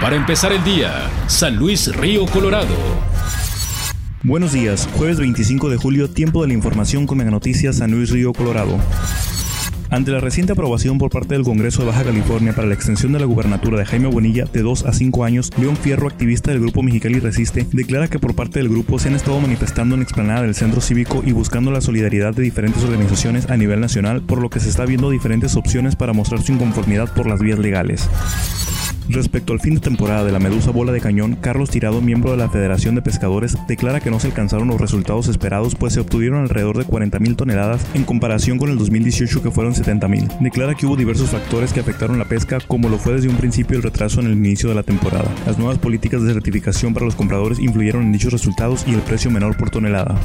Para empezar el día, San Luis Río Colorado. Buenos días, jueves 25 de julio, tiempo de la información con Mega Noticias San Luis Río Colorado. Ante la reciente aprobación por parte del Congreso de Baja California para la extensión de la gubernatura de Jaime Bonilla de 2 a 5 años, León Fierro, activista del grupo Mexicali Resiste, declara que por parte del grupo se han estado manifestando en explanada del centro cívico y buscando la solidaridad de diferentes organizaciones a nivel nacional, por lo que se está viendo diferentes opciones para mostrar su inconformidad por las vías legales. Respecto al fin de temporada de la Medusa Bola de Cañón, Carlos Tirado, miembro de la Federación de Pescadores, declara que no se alcanzaron los resultados esperados pues se obtuvieron alrededor de 40.000 toneladas en comparación con el 2018 que fueron 70.000. Declara que hubo diversos factores que afectaron la pesca como lo fue desde un principio el retraso en el inicio de la temporada. Las nuevas políticas de certificación para los compradores influyeron en dichos resultados y el precio menor por tonelada.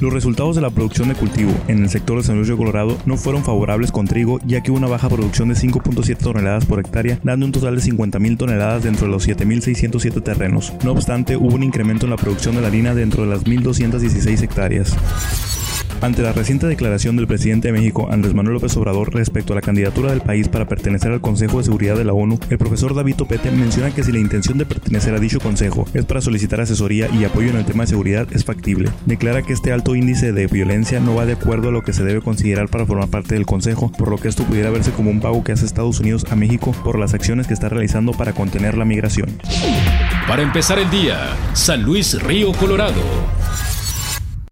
Los resultados de la producción de cultivo en el sector de San Luis de Colorado no fueron favorables con trigo, ya que hubo una baja producción de 5.7 toneladas por hectárea, dando un total de 50.000 toneladas dentro de los 7.607 terrenos. No obstante, hubo un incremento en la producción de la harina dentro de las 1.216 hectáreas. Ante la reciente declaración del presidente de México, Andrés Manuel López Obrador, respecto a la candidatura del país para pertenecer al Consejo de Seguridad de la ONU, el profesor David Topete menciona que si la intención de pertenecer a dicho consejo es para solicitar asesoría y apoyo en el tema de seguridad, es factible. Declara que este alto índice de violencia no va de acuerdo a lo que se debe considerar para formar parte del consejo, por lo que esto pudiera verse como un pago que hace Estados Unidos a México por las acciones que está realizando para contener la migración. Para empezar el día, San Luis Río Colorado.